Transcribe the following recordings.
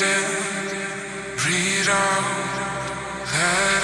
it in, read out.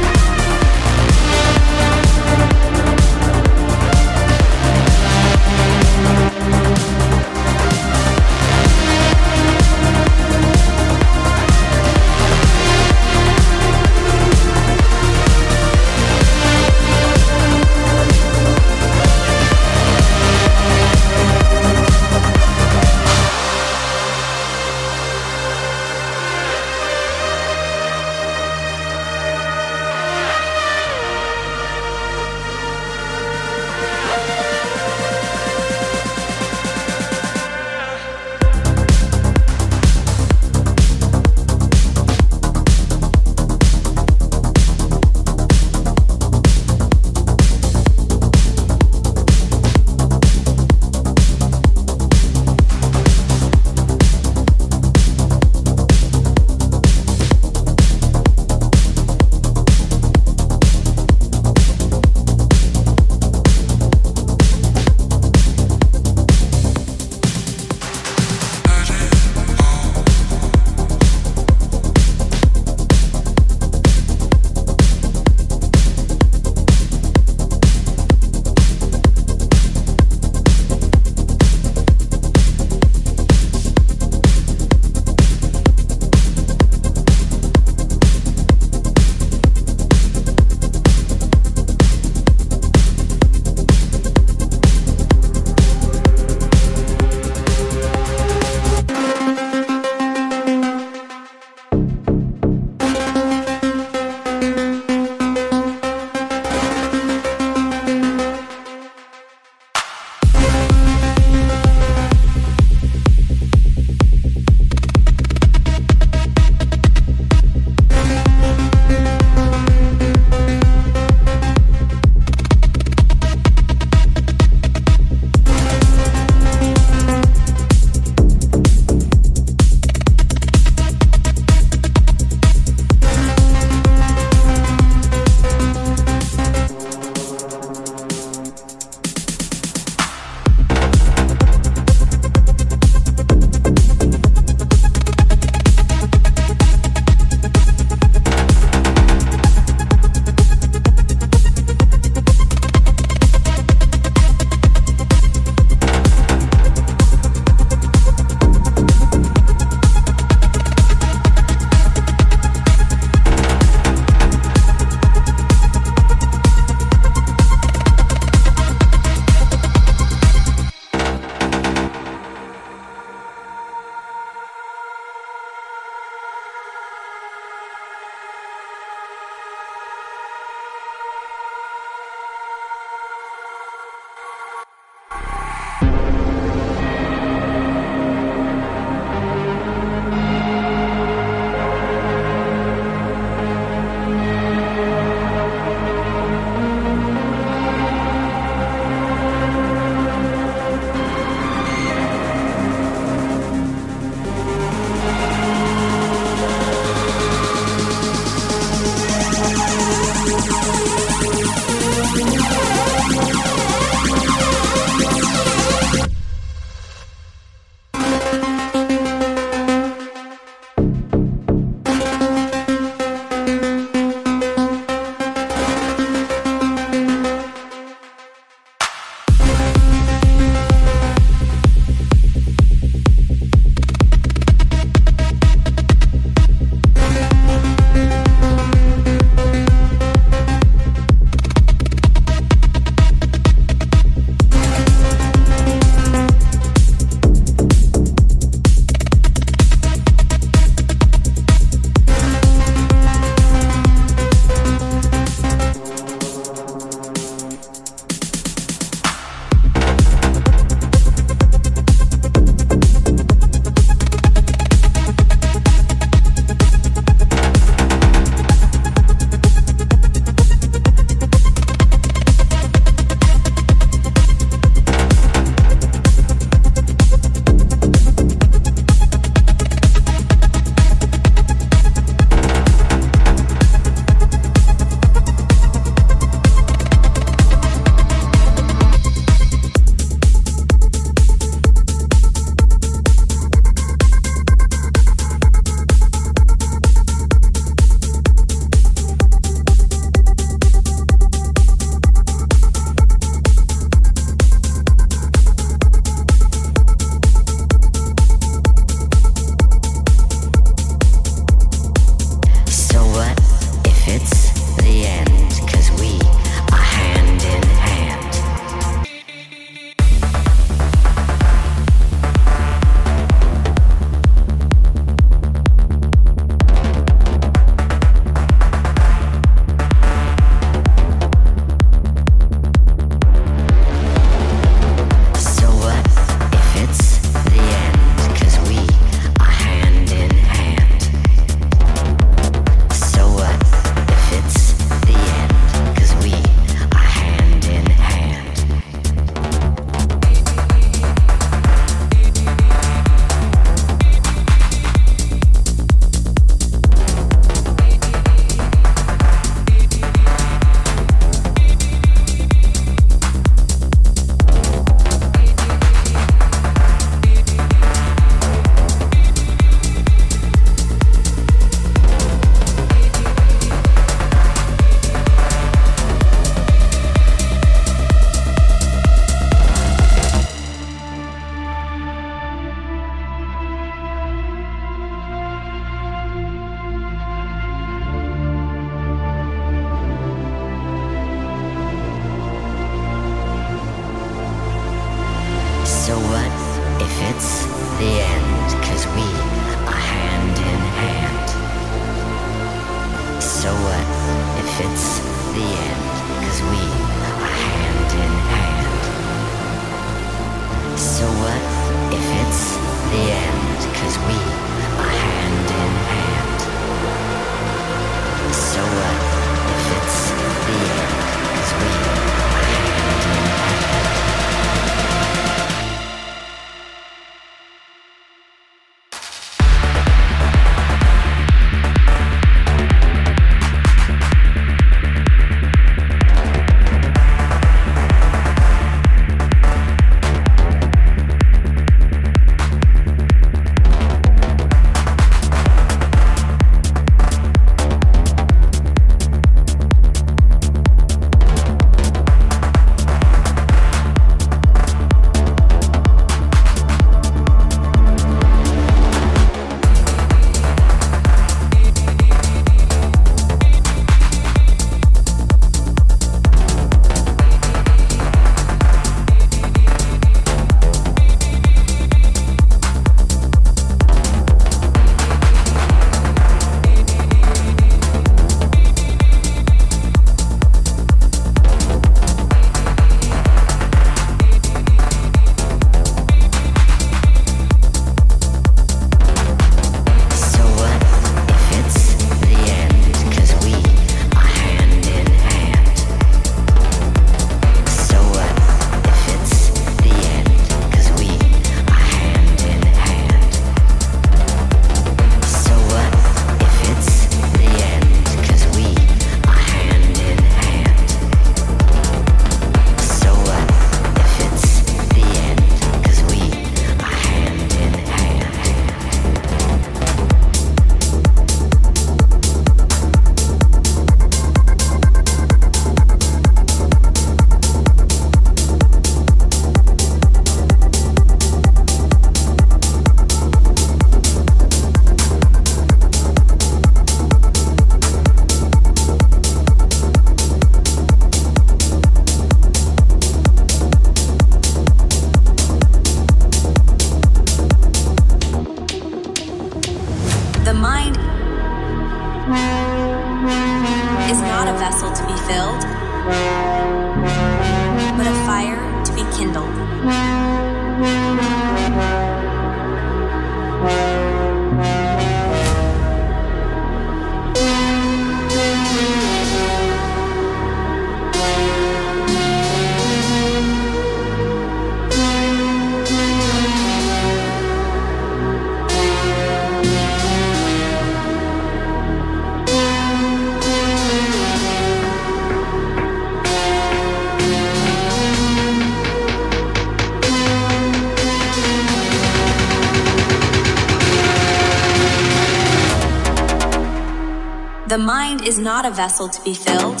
Not a vessel to be filled,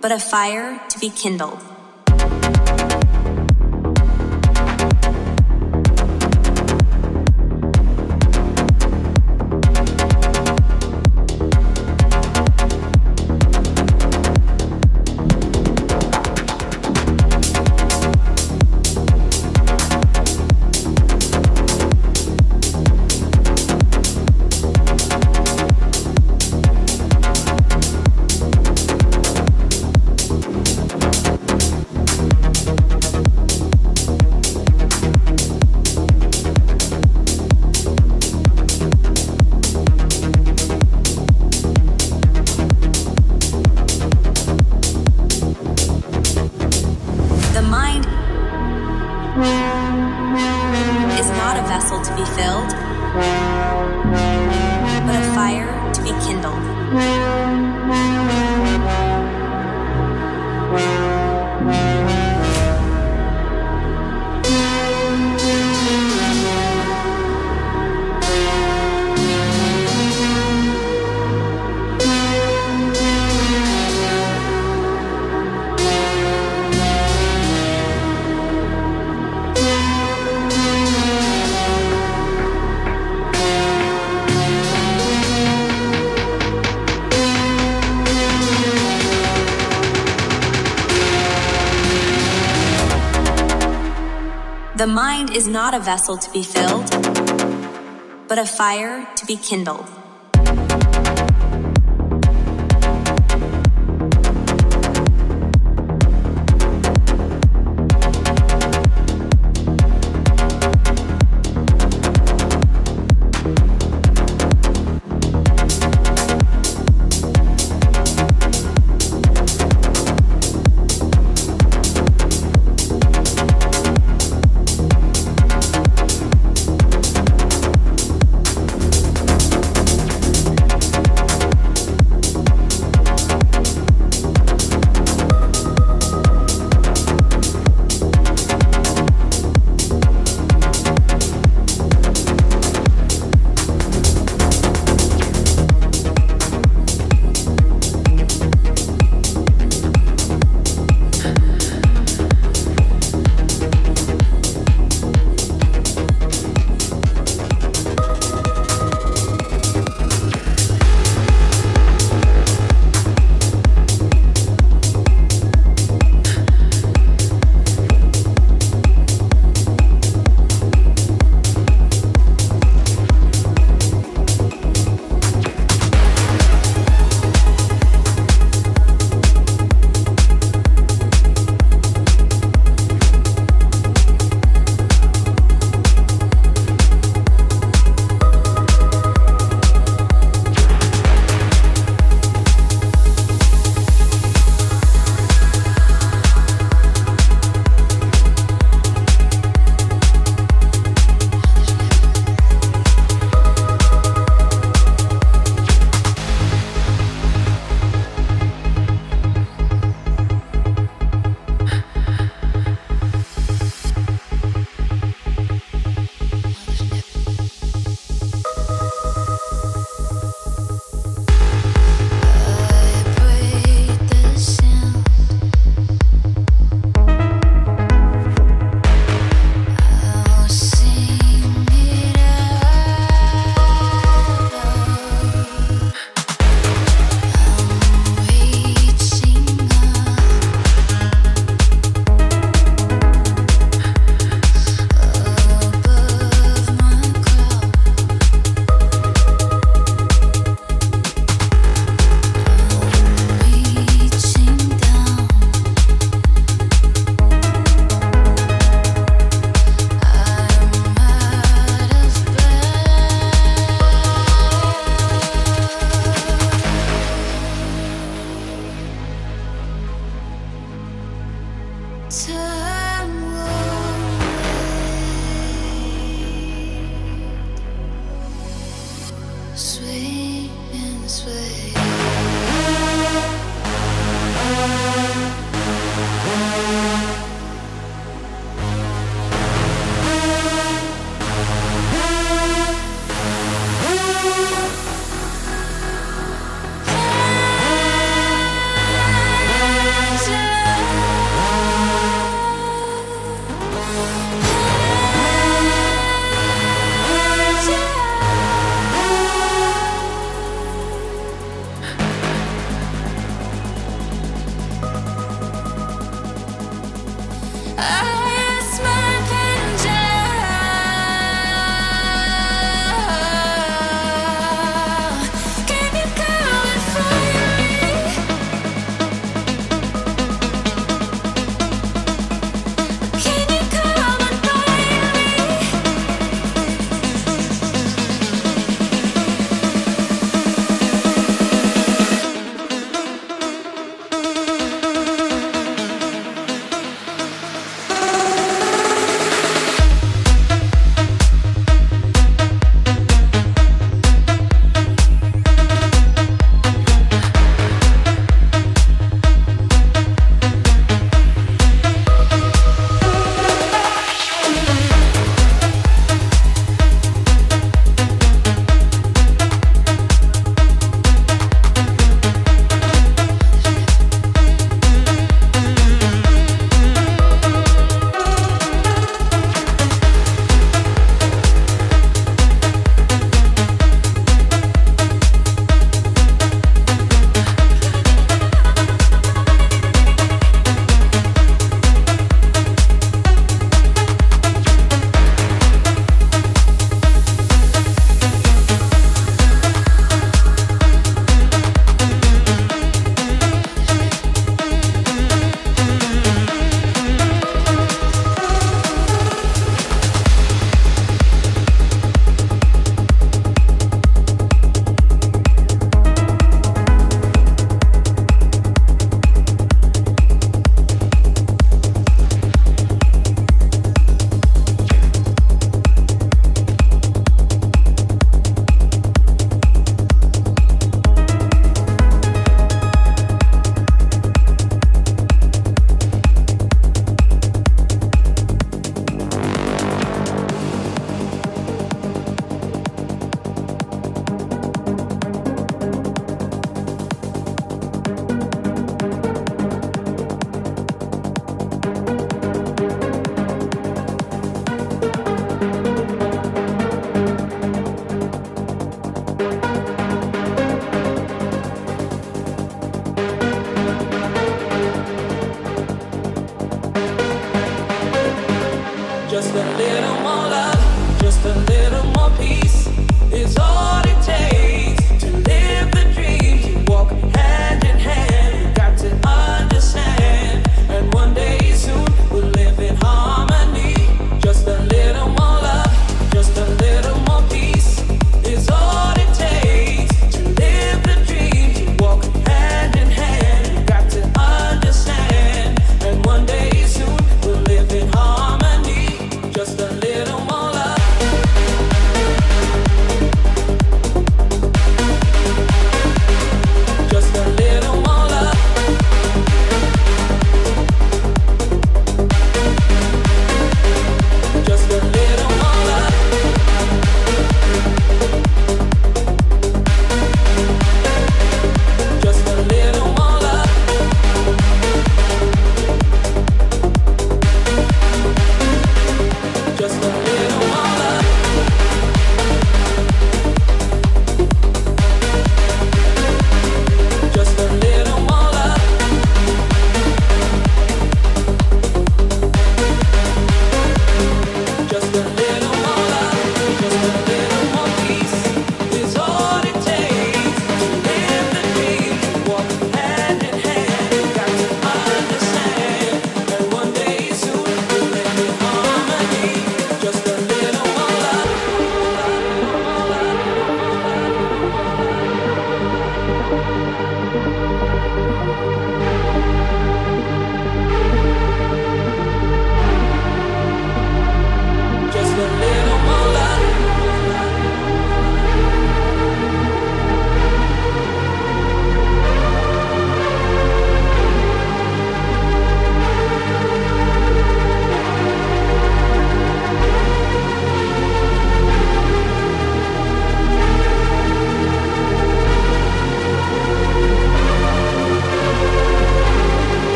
but a fire to be kindled. Not a vessel to be filled, but a fire to be kindled.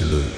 Absolute purity.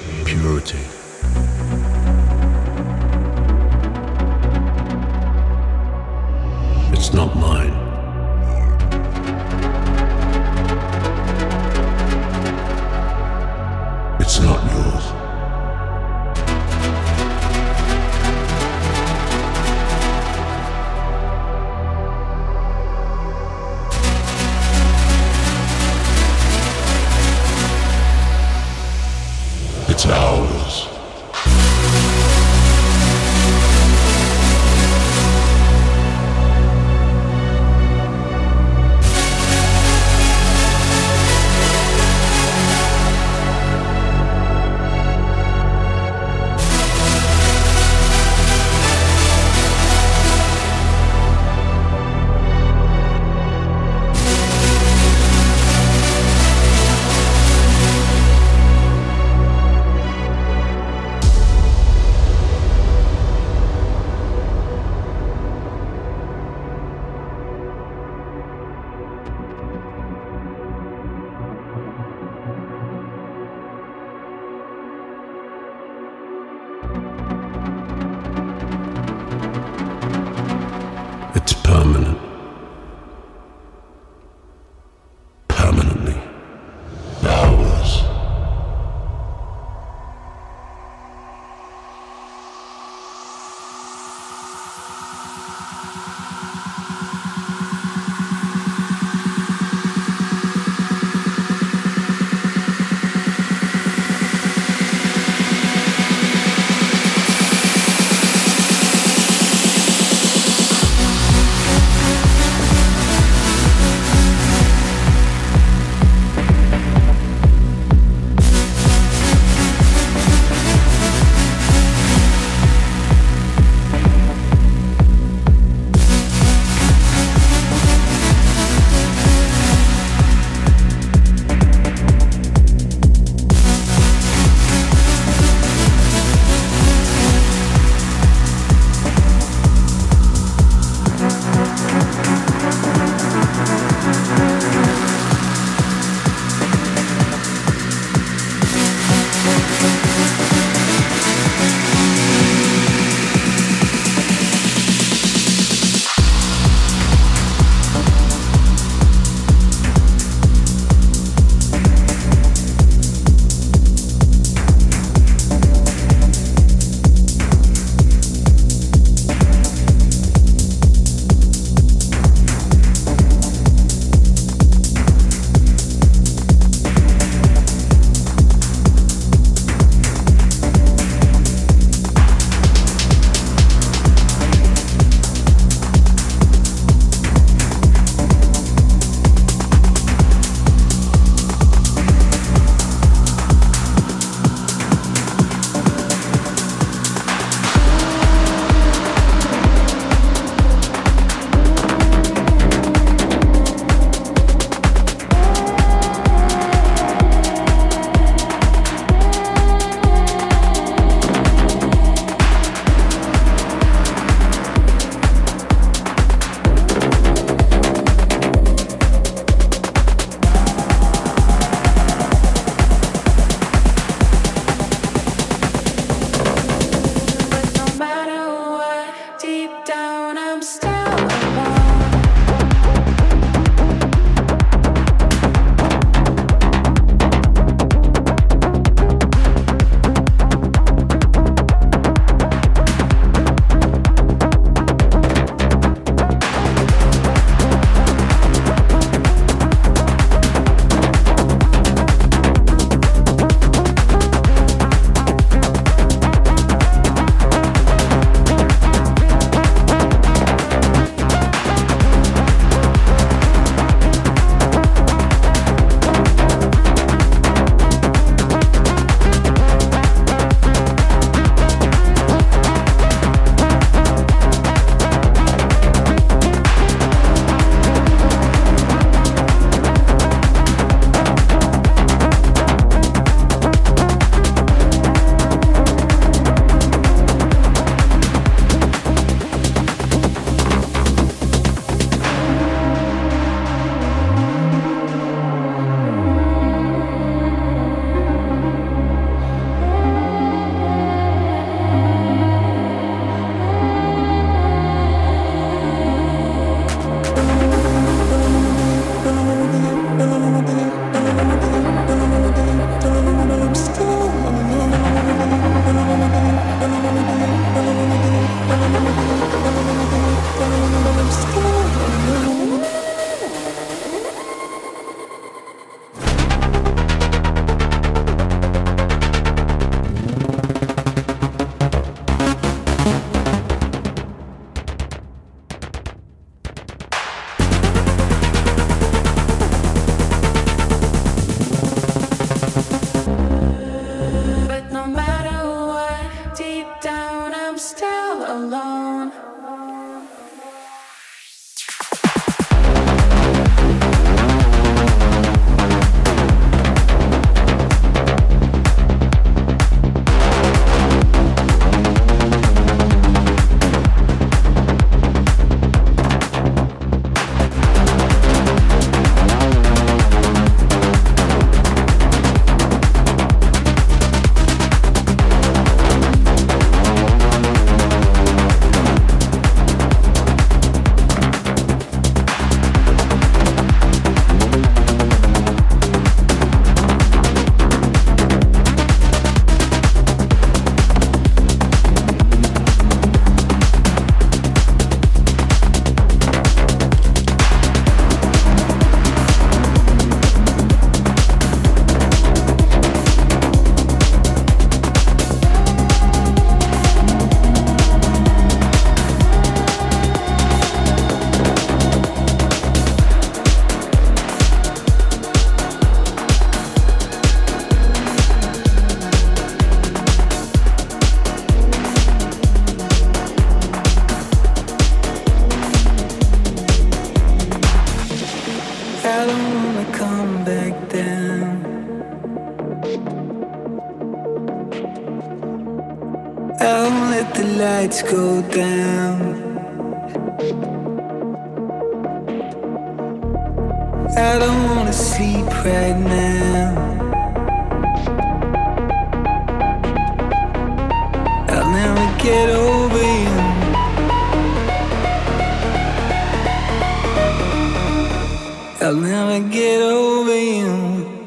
I'll never get over you.